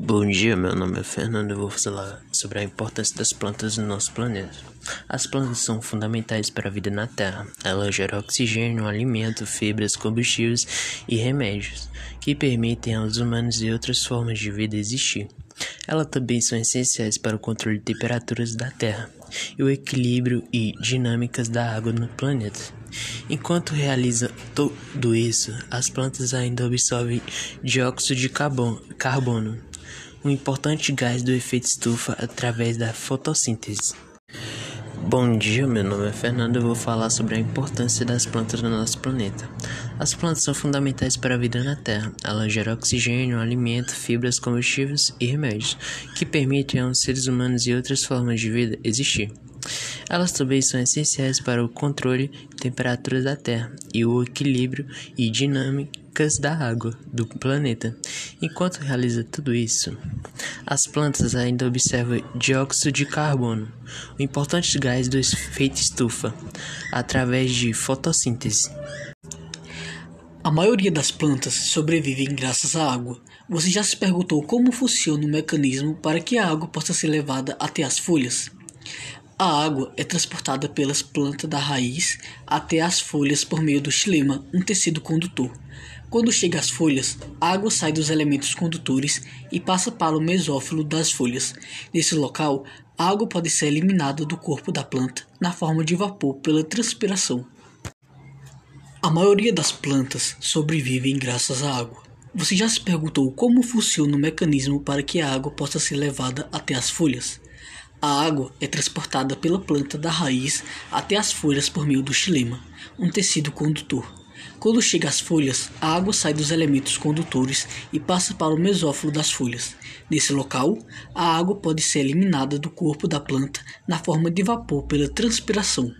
Bom dia, meu nome é Fernando e vou falar sobre a importância das plantas no nosso planeta. As plantas são fundamentais para a vida na Terra. Elas geram oxigênio, alimento, fibras, combustíveis e remédios, que permitem aos humanos e outras formas de vida existir. Elas também são essenciais para o controle de temperaturas da Terra e o equilíbrio e dinâmicas da água no planeta. Enquanto realiza tudo isso, as plantas ainda absorvem dióxido de carbono, um importante gás do efeito estufa através da fotossíntese. Bom dia, meu nome é Fernando e vou falar sobre a importância das plantas no nosso planeta. As plantas são fundamentais para a vida na Terra. Elas geram oxigênio, alimento, fibras, combustíveis e remédios, que permitem aos seres humanos e outras formas de vida existir. Elas também são essenciais para o controle de temperaturas da Terra e o equilíbrio e dinâmicas da água do planeta. Enquanto realiza tudo isso, as plantas ainda observam dióxido de carbono, o importante gás do efeito estufa, através de fotossíntese. A maioria das plantas sobrevivem graças à água. Você já se perguntou como funciona o mecanismo para que a água possa ser levada até as folhas? A água é transportada pelas plantas da raiz até as folhas por meio do xilema, um tecido condutor. Quando chega às folhas, a água sai dos elementos condutores e passa para o mesófilo das folhas. Nesse local, a água pode ser eliminada do corpo da planta na forma de vapor pela transpiração. A maioria das plantas sobrevivem graças à água. Você já se perguntou como funciona o mecanismo para que a água possa ser levada até as folhas? A água é transportada pela planta da raiz até as folhas por meio do xilema, um tecido condutor. Quando chega às folhas, a água sai dos elementos condutores e passa para o mesófilo das folhas. Nesse local, a água pode ser eliminada do corpo da planta na forma de vapor pela transpiração.